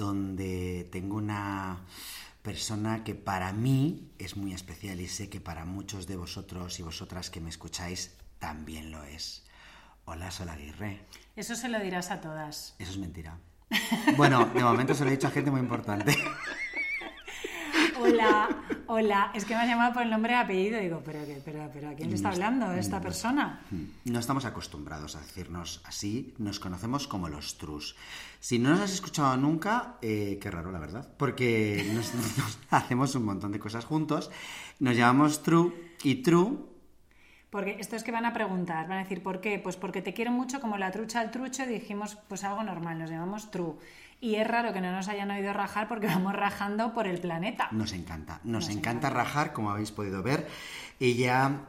donde tengo una persona que para mí es muy especial y sé que para muchos de vosotros y vosotras que me escucháis también lo es. Hola, Sol Aguirre. Eso se lo dirás a todas. Eso es mentira. Bueno, de momento se lo he dicho a gente muy importante. Hola, hola. Es que me has llamado por el nombre y apellido. Digo, pero, pero, pero ¿a quién le está hablando esta persona? No estamos acostumbrados a decirnos así. Nos conocemos como los trus. Si no nos has escuchado nunca, eh, qué raro, la verdad. Porque nos, hacemos un montón de cosas juntos. Nos llamamos True y True porque esto es que van a preguntar, van a decir, ¿por qué? Pues porque te quiero mucho como la trucha al trucho dijimos, pues algo normal, nos llamamos true. Y es raro que no nos hayan oído rajar porque vamos rajando por el planeta. Nos encanta, nos, encanta, rajar, como habéis podido ver. Ella,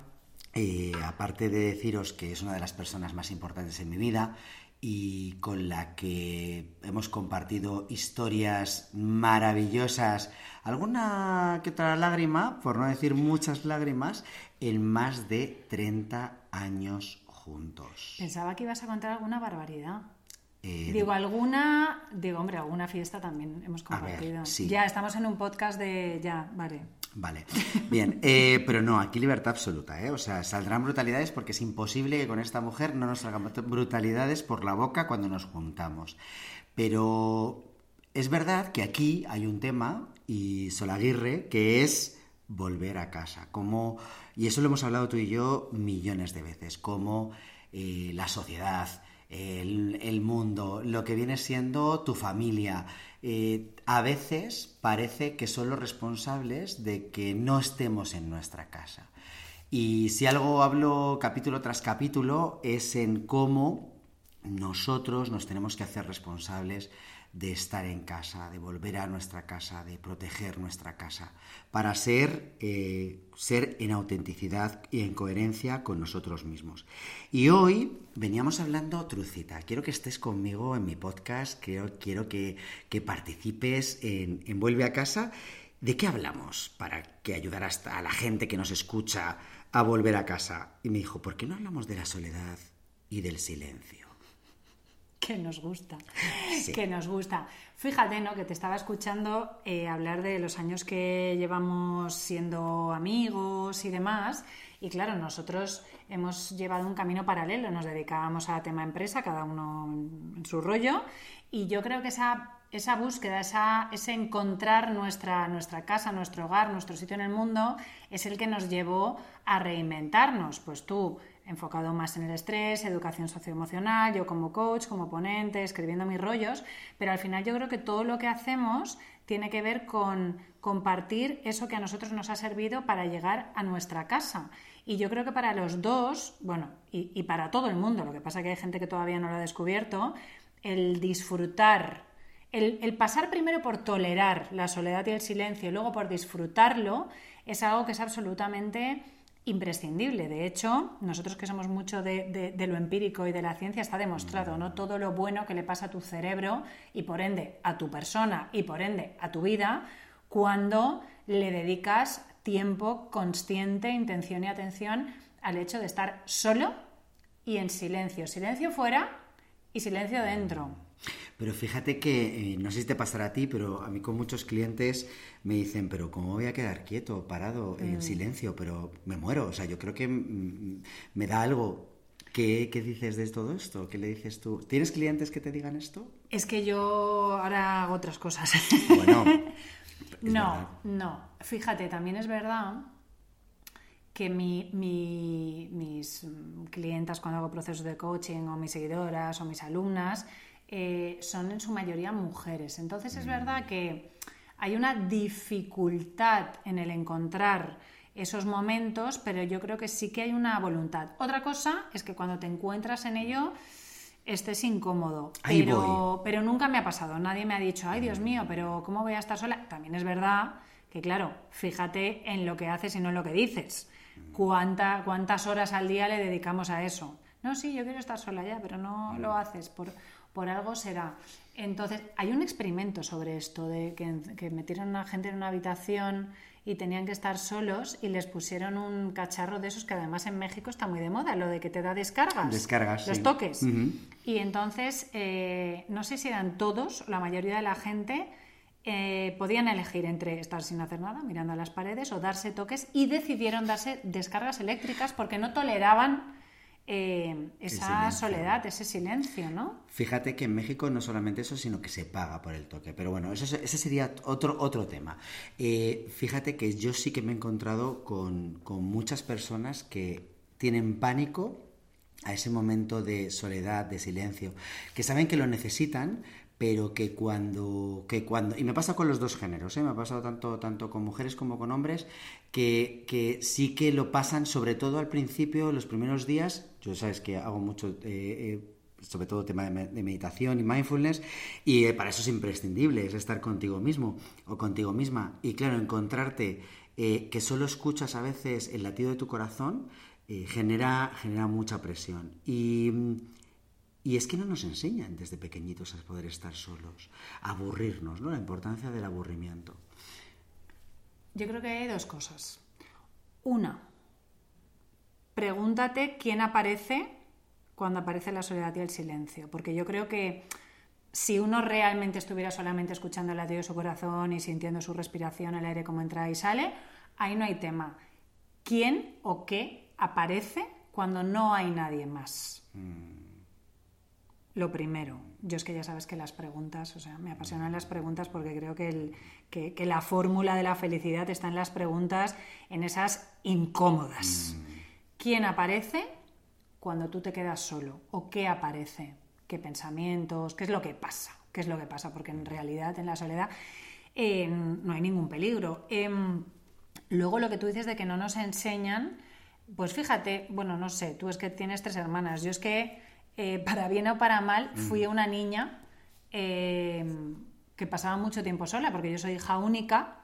eh, aparte de deciros que es una de las personas más importantes en mi vida y con la que hemos compartido historias maravillosas, alguna que otra lágrima, por no decir muchas lágrimas, en más de 30 años juntos. Pensaba que ibas a contar alguna barbaridad. Eh, digo, alguna, digo, hombre, alguna fiesta también hemos compartido. Ya, estamos en un podcast de, ya, vale. Vale, bien, eh, pero no, aquí libertad absoluta, ¿eh? O sea, saldrán brutalidades porque es imposible que con esta mujer no nos salgan brutalidades por la boca cuando nos juntamos. Pero es verdad que aquí hay un tema, y Solaguirre, que es volver a casa. Como, y eso lo hemos hablado tú y yo millones de veces, como eh, la sociedad, el, mundo, lo que viene siendo tu familia. Eh, a veces parece que son los responsables de que no estemos en nuestra casa. Y si algo hablo capítulo tras capítulo es en cómo nosotros nos tenemos que hacer responsables de estar en casa, de volver a nuestra casa, de proteger nuestra casa, para ser, eh, ser en autenticidad y en coherencia con nosotros mismos. Y hoy veníamos hablando trucita. Quiero que estés conmigo en mi podcast, quiero, quiero que, participes en, en Vuelve a casa. ¿De qué hablamos para que ayudaras a la gente que nos escucha a volver a casa? Y me dijo, ¿por qué no hablamos de la soledad y del silencio? Que nos gusta, que nos gusta. Fíjate, ¿no? Que te estaba escuchando eh, hablar de los años que llevamos siendo amigos y demás. Y claro, nosotros hemos llevado un camino paralelo, nos dedicábamos a tema empresa, cada uno en su rollo. Y yo creo que esa, esa búsqueda, esa, ese encontrar nuestra, nuestra casa, nuestro hogar, nuestro sitio en el mundo, es el que nos llevó a reinventarnos. Pues tú enfocado más en el estrés, educación socioemocional, yo como coach, como ponente, escribiendo mis rollos, pero al final yo creo que todo lo que hacemos tiene que ver con compartir eso que a nosotros nos ha servido para llegar a nuestra casa. Y yo creo que para los dos, bueno, y, para todo el mundo, lo que pasa es que hay gente que todavía no lo ha descubierto, el disfrutar, el, el pasar primero por tolerar la soledad y el silencio y luego por disfrutarlo, es algo que es absolutamente imprescindible. De hecho, nosotros que somos mucho de, lo empírico y de la ciencia, está demostrado, ¿no? Todo lo bueno que le pasa a tu cerebro y por ende a tu persona y por ende a tu vida cuando le dedicas tiempo consciente, intención y atención al hecho de estar solo y en silencio. Silencio fuera y silencio dentro. Pero fíjate que, eh, no sé si te pasará a ti, pero a mí con muchos clientes me dicen, pero ¿cómo voy a quedar quieto, parado, en mm. silencio? Pero me muero, o sea, yo creo que me da algo. ¿Qué, ¿Qué, dices de todo esto? ¿Qué le dices tú? ¿Tienes clientes que te digan esto? Es que yo ahora hago otras cosas. Bueno. no, no. Fíjate, también es verdad que mi, mis clientas cuando hago procesos de coaching o mis seguidoras o mis alumnas eh, son en su mayoría mujeres. Entonces es verdad que hay una dificultad en el encontrar esos momentos, pero yo creo que sí que hay una voluntad. Otra cosa es que cuando te encuentras en ello, estés incómodo. Ahí Pero, voy. pero nunca me ha pasado. Nadie me ha dicho, ay Dios mío, pero ¿cómo voy a estar sola? También es verdad que, claro, fíjate en lo que haces y no en lo que dices. ¿Cuánta, ¿Cuántas horas al día le dedicamos a eso? No, sí, yo quiero estar sola ya, pero no lo haces. Por, por algo será. Entonces, hay un experimento sobre esto, de que, que metieron a gente en una habitación y tenían que estar solos y les pusieron un cacharro de esos que además en México está muy de moda, lo de que te da descargas. Descargas, Los sí. toques. Y entonces, eh, no sé si eran todos, la mayoría de la gente, eh, podían elegir entre estar sin hacer nada, mirando a las paredes, o darse toques, y decidieron darse descargas eléctricas porque no toleraban eh, esa soledad, ese silencio, ¿no? Fíjate que en México no solamente eso, sino que se paga por el toque. Pero bueno, eso, ese sería otro, otro tema. Eh, fíjate que yo sí que me he encontrado con, con muchas personas que tienen pánico a ese momento de soledad, de silencio, que saben que lo necesitan, pero que cuando, que cuando y me pasa con los dos géneros, ¿eh? me ha pasado tanto, tanto con mujeres como con hombres, que, que sí que lo pasan, sobre todo al principio, los primeros días, yo sabes que hago mucho... eh, eh, sobre todo tema de, me- de meditación y mindfulness, y eh, para eso es imprescindible, es estar contigo mismo o contigo misma. Y claro, encontrarte que solo escuchas a veces el latido de tu corazón genera, genera mucha presión. Y, mm, y es que no nos enseñan desde pequeñitos a poder estar solos, a aburrirnos, ¿no? La importancia del aburrimiento. Yo creo que hay dos cosas. Una, pregúntate quién aparece cuando aparece la soledad y el silencio, porque yo creo que si uno realmente estuviera solamente escuchando el latido de su corazón y sintiendo su respiración, el aire como entra y sale, ahí no hay tema. ¿Quién o qué aparece cuando no hay nadie más? Lo primero, yo es que ya sabes que las preguntas, o sea, me apasionan las preguntas porque creo que, el- que- que la fórmula de la felicidad está en las preguntas, en esas incómodas. ¿Quién aparece cuando tú te quedas solo? ¿O qué aparece? ¿Qué pensamientos? ¿Qué es lo que pasa? ¿Qué es lo que pasa? Porque en realidad en la soledad eh, no hay ningún peligro. Em, luego lo que tú dices de que no nos enseñan, pues fíjate, bueno, no sé, tú es que tienes tres hermanas, yo es que eh, para bien o para mal fui una niña eh, que pasaba mucho tiempo sola, porque yo soy hija única,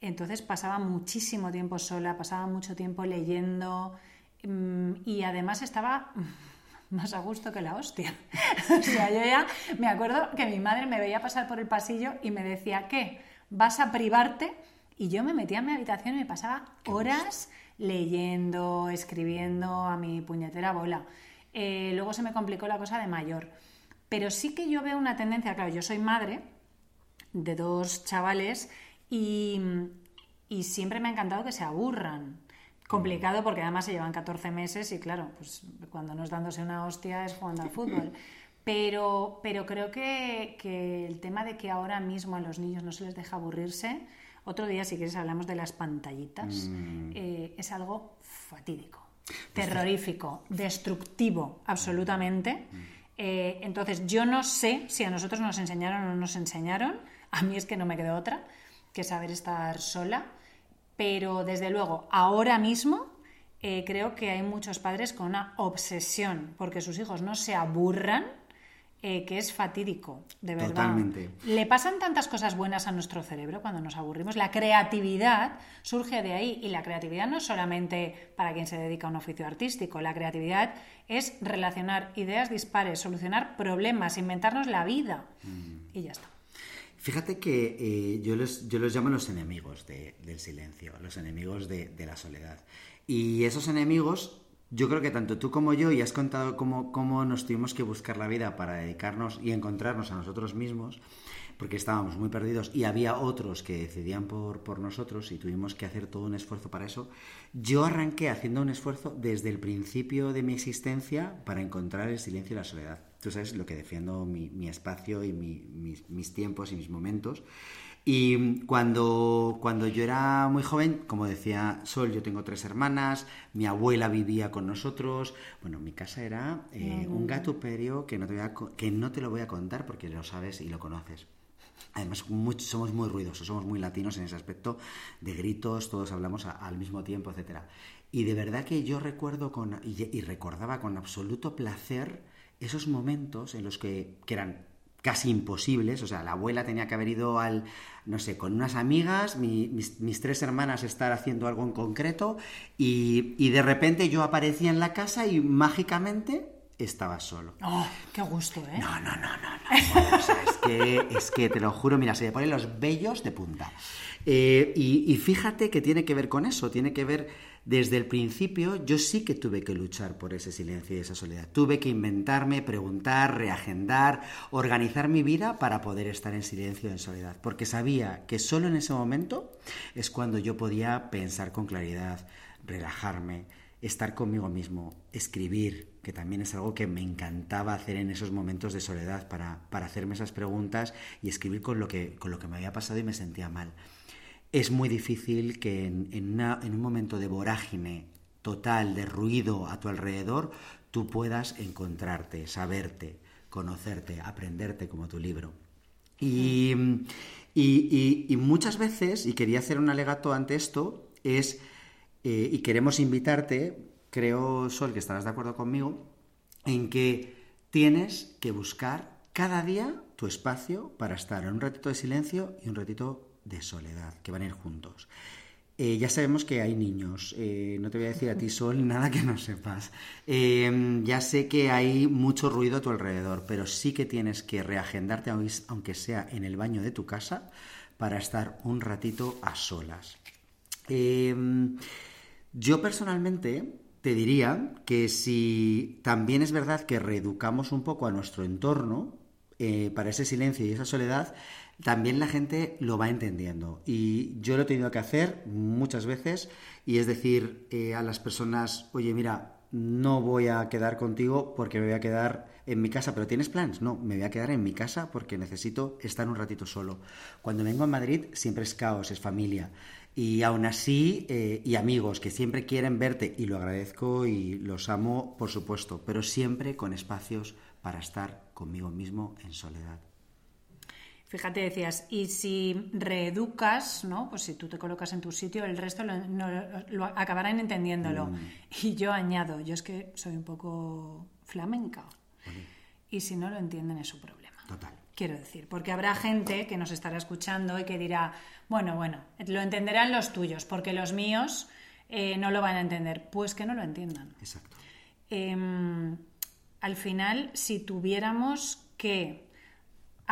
entonces pasaba muchísimo tiempo sola, pasaba mucho tiempo leyendo mm, y además estaba más a gusto que la hostia. o sea, yo ya me acuerdo que mi madre me veía pasar por el pasillo y me decía, ¿qué? ¿Vas a privarte? Y yo me metía en mi habitación y me pasaba horas leyendo, escribiendo a mi puñetera bola. Eh, luego se me complicó la cosa de mayor. Pero sí que yo veo una tendencia, claro, yo soy madre de dos chavales y, y siempre me ha encantado que se aburran. Complicado porque además se llevan 14 meses y claro, pues cuando no es dándose una hostia es jugando al fútbol. Pero, pero creo que, que el tema de que ahora mismo a los niños no se les deja aburrirse, otro día si quieres hablamos de las pantallitas, eh, es algo fatídico, terrorífico, destructivo, absolutamente. Eh, entonces, yo no sé si a nosotros nos enseñaron o no nos enseñaron. A mí es que no me quedó otra que saber estar sola. Pero desde luego, ahora mismo eh, creo que hay muchos padres con una obsesión porque sus hijos no se aburran, eh, que es fatídico, de verdad. Totalmente. Le pasan tantas cosas buenas a nuestro cerebro cuando nos aburrimos. La creatividad surge de ahí y la creatividad no es solamente para quien se dedica a un oficio artístico. La creatividad es relacionar ideas dispares, solucionar problemas, inventarnos la vida. Y ya está. Fíjate que eh, yo, los, yo los llamo los enemigos de- del silencio, los enemigos de, de la soledad. Y esos enemigos, yo creo que tanto tú como yo, y has contado cómo, cómo nos tuvimos que buscar la vida para dedicarnos y encontrarnos a nosotros mismos, porque estábamos muy perdidos y había otros que decidían por, por nosotros y tuvimos que hacer todo un esfuerzo para eso. Yo arranqué haciendo un esfuerzo desde el principio de mi existencia para encontrar el silencio y la soledad. Tú sabes lo que defiendo mi, mi espacio y mi- mis, mis tiempos y mis momentos. Y cuando, cuando yo era muy joven, como decía Sol, yo tengo tres hermanas, mi abuela vivía con nosotros. Bueno, mi casa era eh, un gatuperio que no, te voy a co- que no te lo voy a contar porque lo sabes y lo conoces. Además, muy- somos muy ruidosos, somos muy latinos en ese aspecto, de gritos, todos hablamos a- al mismo tiempo, etcétera. Y de verdad que yo recuerdo con, y, y recordaba con absoluto placer esos momentos en los que, que eran casi imposibles. O sea, la abuela tenía que haber ido al, no sé, con unas amigas, mis, tres hermanas estar haciendo algo en concreto y, y, de repente yo aparecía en la casa y mágicamente estaba solo. ¡Oh, qué gusto, eh! No, no, no, no. no. o sea, es, que, es que te lo juro, mira, se me ponen los vellos de punta. Eh, y, y fíjate que tiene que ver con eso, tiene que ver desde el principio yo sí que tuve que luchar por ese silencio y esa soledad. Tuve que inventarme, preguntar, reagendar, organizar mi vida para poder estar en silencio y en soledad, porque sabía que solo en ese momento es cuando yo podía pensar con claridad, relajarme, estar conmigo mismo, escribir, que también es algo que me encantaba hacer en esos momentos de soledad para, para hacerme esas preguntas y escribir con lo, que, con lo que me había pasado y me sentía mal es muy difícil que en, un momento de vorágine total, de ruido a tu alrededor, tú puedas encontrarte, saberte, conocerte, aprenderte como tu libro. Y, muchas veces, y quería hacer un alegato ante esto, es, eh, y queremos invitarte, creo, Sol, que estarás de acuerdo conmigo, en que tienes que buscar cada día tu espacio para estar en un ratito de silencio y un ratito de soledad, que van a ir juntos. Eh, ya sabemos que hay niños, eh, no te voy a decir a ti, Sol, nada que no sepas. Em, ya sé que hay mucho ruido a tu alrededor, pero sí que tienes que reagendarte, aunque sea en el baño de tu casa, para estar un ratito a solas. Yo personalmente te diría que si también es verdad que reeducamos un poco a nuestro entorno eh, para ese silencio y esa soledad, también la gente lo va entendiendo. Y yo lo he tenido que hacer muchas veces y es decir eh, a las personas, oye, mira, no voy a quedar contigo porque me voy a quedar en mi casa, pero ¿tienes plans? No, me voy a quedar en mi casa porque necesito estar un ratito solo. Cuando vengo a Madrid siempre es caos, es familia. Y aún así, eh, y amigos que siempre quieren verte, y lo agradezco y los amo, por supuesto, pero siempre con espacios para estar conmigo mismo en soledad. Fíjate, decías, y si reeducas, ¿no? Pues si tú te colocas en tu sitio, el resto lo, acabarán entendiéndolo. Mm. Y yo añado, yo es que soy un poco flamenca. Y si no lo entienden es su problema. Total. Quiero decir, porque habrá gente que nos estará escuchando y que dirá, bueno, bueno, lo entenderán los tuyos, porque los míos eh, no lo van a entender. Pues que no lo entiendan. Exacto. Em, al final, si tuviéramos que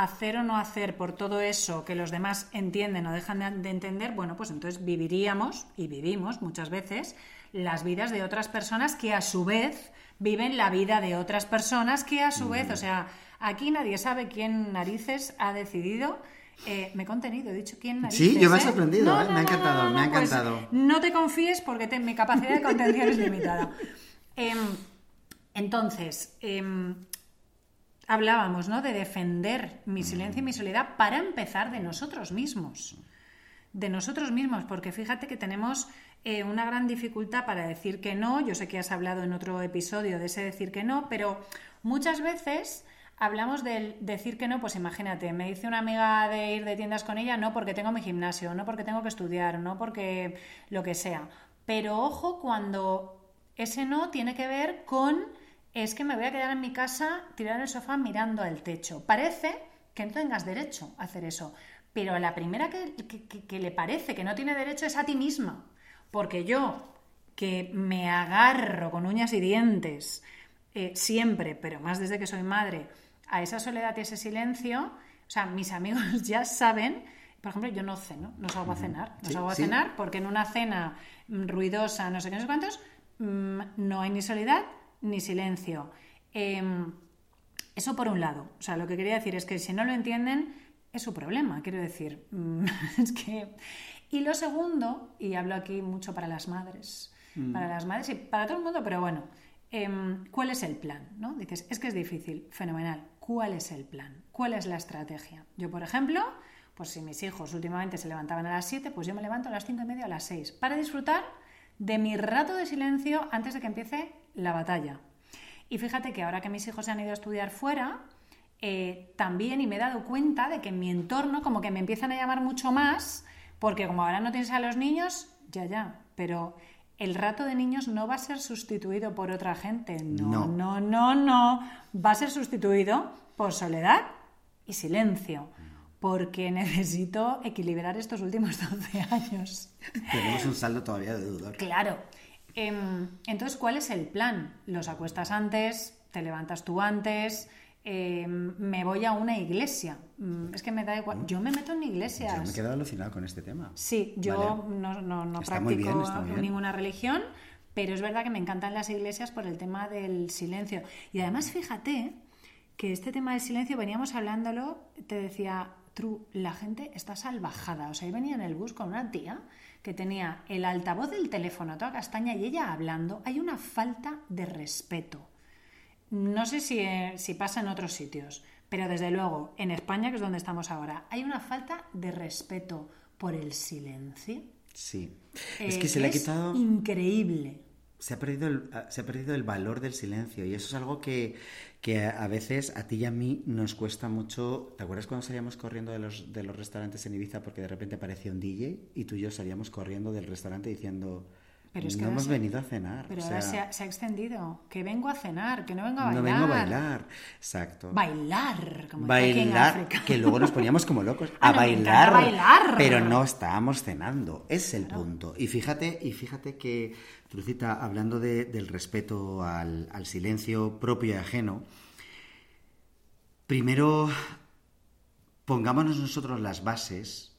hacer o no hacer por todo eso que los demás entienden o dejan de entender, bueno, pues entonces viviríamos, y vivimos muchas veces, las vidas de otras personas que a su vez viven la vida de otras personas que a su vez, o sea, aquí nadie sabe quién narices ha decidido. Eh, me he contenido, he dicho quién narices. Sí, yo me ha ¿eh? sorprendido, ¿eh? me ha encantado, me ha pues encantado. no te confíes porque mi capacidad de contención es limitada. Em, entonces, em, hablábamos, ¿no? De defender mi silencio y mi soledad para empezar de nosotros mismos. De nosotros mismos, porque fíjate que tenemos eh, una gran dificultad para decir que no. Yo sé que has hablado en otro episodio de ese decir que no, pero muchas veces hablamos del decir que no, pues imagínate, me dice una amiga de ir de tiendas con ella, no porque tengo mi gimnasio, no porque tengo que estudiar, no porque lo que sea. Pero ojo cuando ese no tiene que ver con es que me voy a quedar en mi casa tirada en el sofá mirando al techo. Parece que no tengas derecho a hacer eso, pero la primera que, le parece que no tiene derecho es a ti misma, porque yo que me agarro con uñas y dientes eh, siempre, pero más desde que soy madre, a esa soledad y ese silencio, o sea, mis amigos ya saben, por ejemplo, yo no ceno, no salgo a cenar, no salgo a cenar porque en una cena ruidosa, no sé qué, no sé cuántos, mm, no hay ni soledad ni silencio. Em, eso por un lado. O sea, lo que quería decir es que si no lo entienden, es su problema, quiero decir. Mm, es que... Y lo segundo, y hablo aquí mucho para las madres, mm. para las madres y para todo el mundo, pero bueno, em, ¿cuál es el plan? ¿no? Dices, es que es difícil, fenomenal. ¿Cuál es el plan? ¿Cuál es la estrategia? Yo, por ejemplo, pues si mis hijos últimamente se levantaban a las 7, pues yo me levanto a las 5 y media a las 6 para disfrutar de mi rato de silencio antes de que empiece la batalla. Y fíjate que ahora que mis hijos se han ido a estudiar fuera, eh, también y me he dado cuenta de que en mi entorno como que me empiezan a llamar mucho más, porque como ahora no tienes a los niños, ya, ya, pero el rato de niños no va a ser sustituido por otra gente. No, no, no, no. Va a ser sustituido por soledad y silencio. Porque necesito equilibrar estos últimos 12 años. Tenemos un saldo todavía de dudor. Claro. Em, entonces, ¿cuál es el plan? Los acuestas antes, te levantas tú antes, em, me voy a una iglesia. Mm, es que me da igual. Yo me meto en iglesias. Yo me he quedado alucinado con este tema. Sí, yo no, no, practico ninguna religión, pero es verdad que me encantan las iglesias por el tema del silencio. Y además, fíjate que este tema del silencio, veníamos hablándolo, te decía, Tru, la gente está salvajada. O sea, yo venía en el bus con una tía que tenía el altavoz del teléfono a toda castaña y ella hablando. Hay una falta de respeto. No sé si, eh, si pasa en otros sitios, pero desde luego, en España, que es donde estamos ahora, hay una falta de respeto por el silencio. Sí. es que se le ha quitado. Increíble. Se ha, perdido el, se ha perdido el valor del silencio y eso es algo que, que a veces a ti y a mí nos cuesta mucho. ¿Te acuerdas cuando salíamos corriendo de los, de los restaurantes en Ibiza porque de repente aparecía un DJ y tú y yo salíamos corriendo del restaurante diciendo pero es que no hemos venido a cenar. Pero ahora se ha, extendido. Que vengo a cenar, que no vengo a bailar. No vengo a bailar, exacto. Bailar, como bailar, que luego nos poníamos como locos a bailar, bailar, pero no estábamos cenando. es el punto. Y fíjate, y fíjate que, Trucita, hablando del respeto al, al silencio propio y ajeno, primero pongámonos nosotros las bases,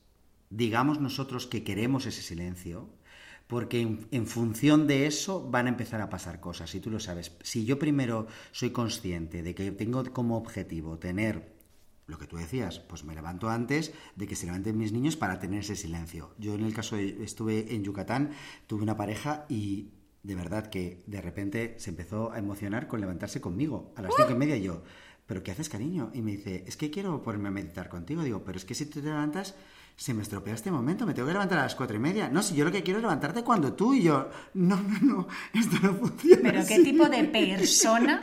digamos nosotros que queremos ese silencio porque en, función de eso van a empezar a pasar cosas, y tú lo sabes. Si yo primero soy consciente de que tengo como objetivo tener lo que tú decías, pues me levanto antes de que se levanten mis niños para tener ese silencio. Yo en el caso estuve en Yucatán, tuve una pareja y de verdad que de repente se empezó a emocionar con levantarse conmigo a las cinco y media yo, ¿pero qué haces cariño? Y me dice, es que quiero ponerme a meditar contigo. Digo, pero es que si te levantas se me estropea este momento, me tengo que levantar a las cuatro y media. No, si yo lo que quiero es levantarte cuando tú y yo. No, no, no, esto no funciona. Pero qué tipo de persona,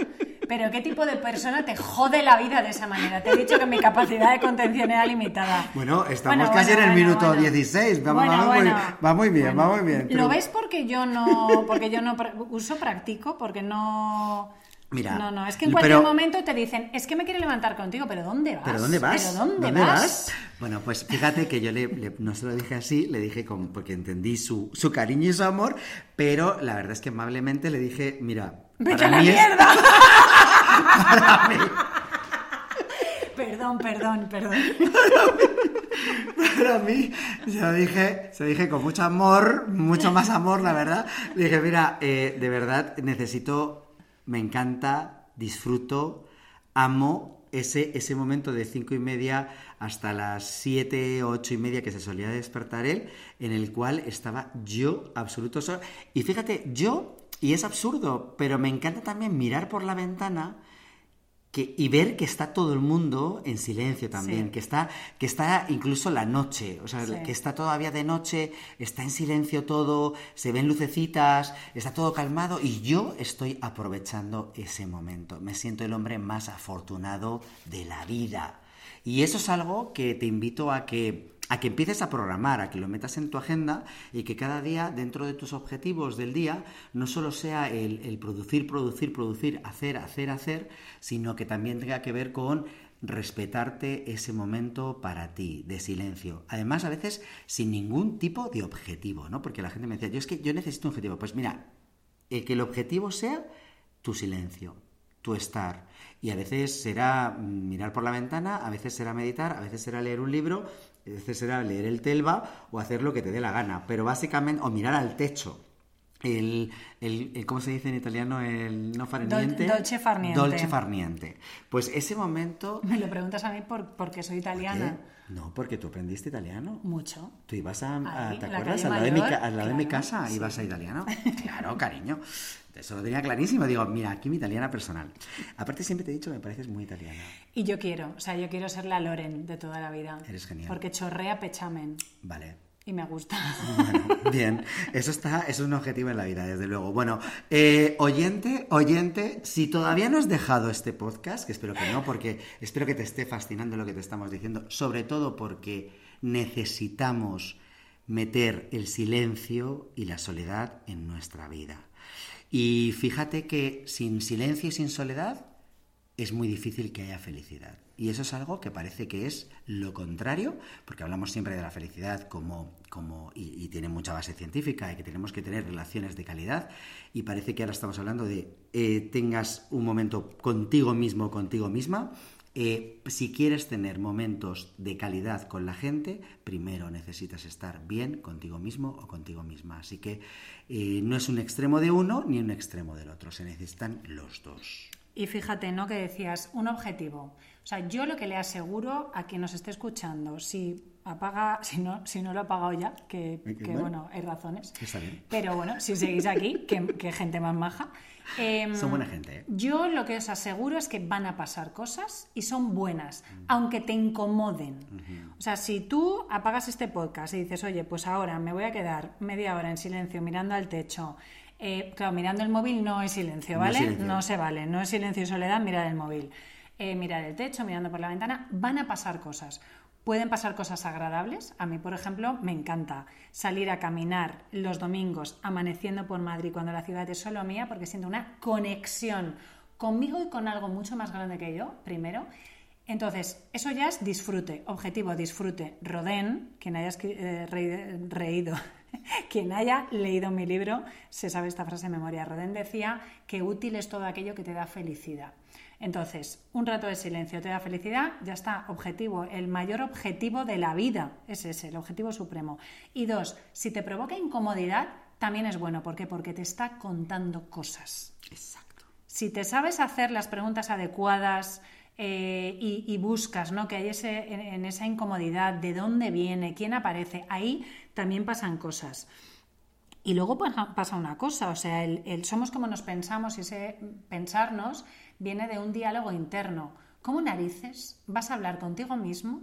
pero qué tipo de persona te jode la vida de esa manera. Te he dicho que mi capacidad de contención era limitada. Bueno, estamos casi en el minuto 16. Va, muy, va, muy, bien, va muy bien. ¿Lo ves porque yo no, porque yo no uso práctico, porque no Mira, no, no, es que en cualquier momento te dicen, es que me quiero levantar contigo, pero ¿dónde vas? ¿Pero dónde vas? ¿Pero dónde, vas? Bueno, pues fíjate que yo le, no se lo dije así, le dije como, porque entendí su, su cariño y su amor, pero la verdad es que amablemente le dije, mira, ¡Vete a la mierda! para mí... Perdón, perdón, perdón. Para mí, se lo dije, se lo dije con mucho amor, mucho más amor, la verdad. Le dije, mira, eh, de verdad necesito me encanta, disfruto, amo ese, ese momento de cinco y media hasta las siete, ocho y media que se solía despertar él, en el cual estaba yo absoluto solo. Y fíjate, yo, y es absurdo, pero me encanta también mirar por la ventana y ver que está todo el mundo en silencio también, que, está, que está incluso la noche, o sea, que está todavía de noche, está en silencio todo, se ven lucecitas, está todo calmado y yo estoy aprovechando ese momento. Me siento el hombre más afortunado de la vida. Y eso es algo que te invito a que a que empieces a programar, a que lo metas en tu agenda y que cada día dentro de tus objetivos del día no solo sea el, producir, producir, producir, hacer, hacer, hacer, sino que también tenga que ver con respetarte ese momento para ti, de silencio. Además, a veces sin ningún tipo de objetivo, ¿no? Porque la gente me decía, yo es que yo necesito un objetivo. Pues mira, el que el objetivo sea tu silencio, tu estar. Y a veces será mirar por la ventana, a veces será meditar, a veces será leer un libro, será leer el telva o hacer lo que te dé la gana. Pero básicamente, o mirar al techo. El, el, ¿cómo se dice en italiano? El no farniente. dolce farniente. Dolce farniente. Pues ese momento... Me lo preguntas a mí por, porque soy italiana. No, porque tú aprendiste italiano. Mucho. Tú ibas a, ¿te acuerdas? Al lado, de mi, de mi casa ibas a italiano. claro, cariño. Eso lo tenía clarísimo. Digo, mira, aquí mi italiana personal. Aparte siempre te he dicho que me pareces muy italiana. Y yo quiero, o sea, yo quiero ser la Loren de toda la vida. Eres genial. Porque chorrea pechamen. Vale. Y me gusta. Bueno, bien, eso está, es un objetivo en la vida, desde luego. Bueno, eh, oyente, oyente, si todavía no has dejado este podcast, que espero que no, porque espero que te esté fascinando lo que te estamos diciendo, sobre todo porque necesitamos meter el silencio y la soledad en nuestra vida. Y fíjate que sin silencio y sin soledad es muy difícil que haya felicidad. Y eso es algo que parece que es lo contrario, porque hablamos siempre de la felicidad como, como y, tiene mucha base científica y que tenemos que tener relaciones de calidad. Y parece que ahora estamos hablando de eh, tengas un momento contigo mismo, contigo misma. Eh, si quieres tener momentos de calidad con la gente, primero necesitas estar bien contigo mismo o contigo misma. Así que eh, no es un extremo de uno ni un extremo del otro, se necesitan los dos. Y fíjate, ¿no? Que decías, un objetivo. O sea, yo lo que le aseguro a quien nos esté escuchando, si apaga, si no, si no lo ha apagado ya, que, bueno, hay razones. Está bien. Pero bueno, si seguís aquí, que, gente más maja. Em, son buena gente. ¿eh? Yo lo que os aseguro es que van a pasar cosas y son buenas, mm. aunque te incomoden. O sea, si tú apagas este podcast y dices, oye, pues ahora me voy a quedar media hora en silencio mirando al techo, eh, claro, mirando el móvil no es silencio, ¿vale? No, se vale, no es silencio y soledad mirar el móvil. Eh, mirar el techo, mirando por la ventana, van a pasar cosas. Pueden pasar cosas agradables. A mí, por ejemplo, me encanta salir a caminar los domingos amaneciendo por Madrid cuando la ciudad es solo mía porque siento una conexión conmigo y con algo mucho más grande que yo, primero. Entonces, eso ya es disfrute, objetivo, disfrute. Rodén, quien haya eh, reído Quien haya leído mi libro se sabe esta frase de memoria. Rodén decía que útil es todo aquello que te da felicidad. Entonces, un rato de silencio te da felicidad, ya está, objetivo, el mayor objetivo de la vida es ese, el objetivo supremo. Y dos, si te provoca incomodidad, también es bueno. ¿Por qué? Porque te está contando cosas. Exacto. Si te sabes hacer las preguntas adecuadas, eh, y, buscas ¿no? que hay ese, en, esa incomodidad, de dónde viene, quién aparece, ahí también pasan cosas. Y luego pasa una cosa, o sea, el, somos como nos pensamos y ese pensarnos viene de un diálogo interno. ¿Cómo narices vas a hablar contigo mismo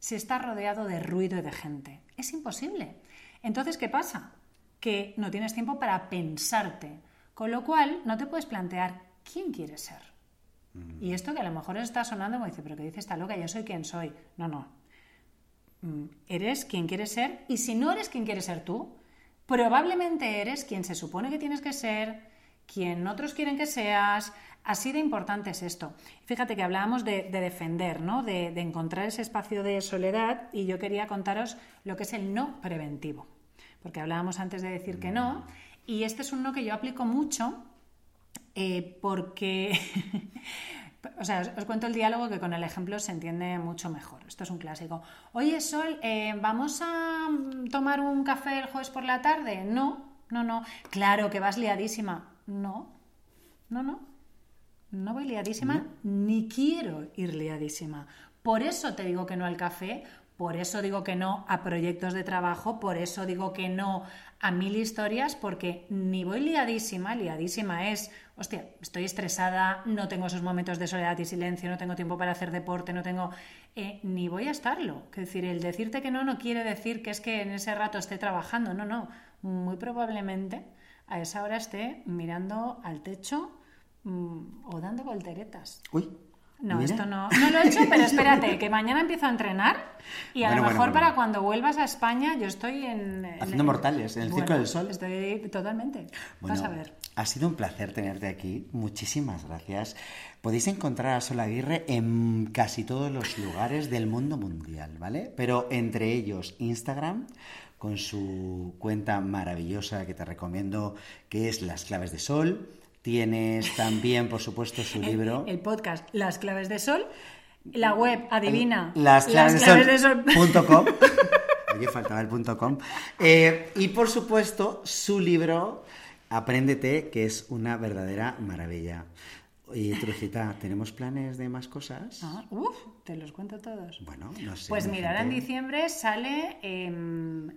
si estás rodeado de ruido y de gente? Es imposible. Entonces, ¿qué pasa? Que no tienes tiempo para pensarte, con lo cual no te puedes plantear quién quieres ser. Y esto que a lo mejor está sonando como dice, pero que dice esta loca, yo soy quien soy. No, no. Mm, eres quien quieres ser y si no eres quien quieres ser tú, probablemente eres quien se supone que tienes que ser, quien otros quieren que seas. Así de importante es esto. Fíjate que hablábamos de, defender, ¿no? De, de encontrar ese espacio de soledad y yo quería contaros lo que es el no preventivo. Porque hablábamos antes de decir que no y este es un no que yo aplico mucho eh, porque, o sea, os, cuento el diálogo que con el ejemplo se entiende mucho mejor. Esto es un clásico. Oye, Sol, eh, ¿vamos a tomar un café el jueves por la tarde? No, no, no. Claro que vas liadísima. No, no, no. No voy liadísima, ni quiero ir liadísima. Por eso te digo que no al café, por eso digo que no a proyectos de trabajo, por eso digo que no a mil historias, porque ni voy liadísima, liadísima es hostia, estoy estresada, no tengo esos momentos de soledad y silencio, no tengo tiempo para hacer deporte, no tengo... Eh, ni voy a estarlo. Es decir, el decirte que no no quiere decir que es que en ese rato esté trabajando, no, no. Muy probablemente a esa hora esté mirando al techo mm, o dando volteretas. Uy, no, esto no, no lo he hecho, pero espérate, que mañana empiezo a entrenar y a lo mejor para cuando vuelvas a España yo estoy en... Haciendo mortales, en el Circo del Sol. Estoy totalmente. Vas a ver. Ha sido un placer tenerte aquí. Muchísimas gracias. Podéis encontrar a Sol Aguirre en casi todos los lugares del mundo mundial, ¿vale? Pero entre ellos Instagram, con su cuenta maravillosa que te recomiendo, que es Las Claves de Sol Tienes también, por supuesto, su libro. El, podcast Las Claves de Sol. La web, adivina. Las claves, de sol.com. Oye, faltaba el punto com. Eh, y por supuesto, su libro, Apréndete, que es una verdadera maravilla. Y Trucita, ¿tenemos planes de más cosas? Ah, uf, te los cuento todos. Bueno, no sé. Pues mira, ahora en diciembre sale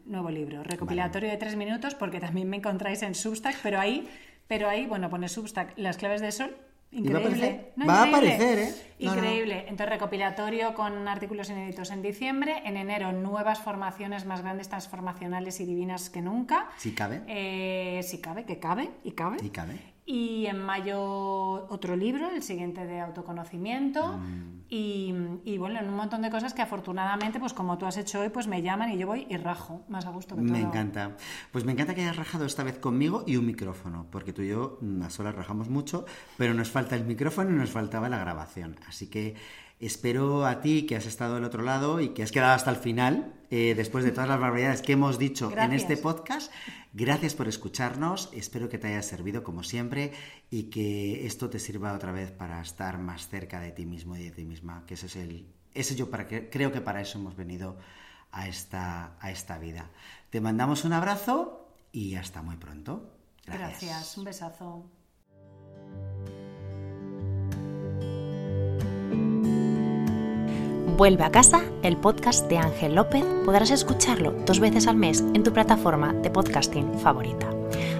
nuevo libro, recopilatorio de tres minutos, porque también me encontráis en Substack, pero ahí pero ahí, bueno, pone Substack las claves de sol. Increíble. Va a aparecer, ¿eh? Increíble. Entonces, recopilatorio con artículos inéditos en diciembre. En enero, nuevas formaciones más grandes, transformacionales y divinas que nunca. Si cabe. Eh, si cabe, que cabe, y cabe. Y cabe. Y en mayo otro libro, el siguiente de autoconocimiento. Mm. Y, y, bueno, en un montón de cosas que afortunadamente, pues como tú has hecho hoy, pues me llaman y yo voy y rajo, más a gusto que Me encanta. Pues me encanta que hayas rajado esta vez conmigo y un micrófono, porque tú y yo mm, a solas rajamos mucho, pero nos falta el micrófono y nos faltaba la grabación. Así que espero a ti que has estado del otro lado y que has quedado hasta el final, eh, después de todas las barbaridades que hemos dicho en este podcast. Gracias por escucharnos, espero que te haya servido como siempre y que esto te sirva otra vez para estar más cerca de ti mismo y de ti misma, que ese es el... Ese yo para que, creo que para eso hemos venido a esta, a esta vida. Te mandamos un abrazo y hasta muy pronto. Gracias, un besazo. Vuelve a casa, el podcast de Ángel López, podrás escucharlo dos veces al mes en tu plataforma de podcasting favorita.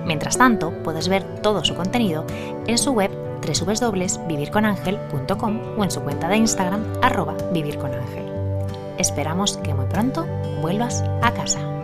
Mientras tanto, puedes ver todo su contenido en su web www.vivirconangel.com o en su cuenta de Instagram arroba vivirconangel. Esperamos que muy pronto vuelvas a casa.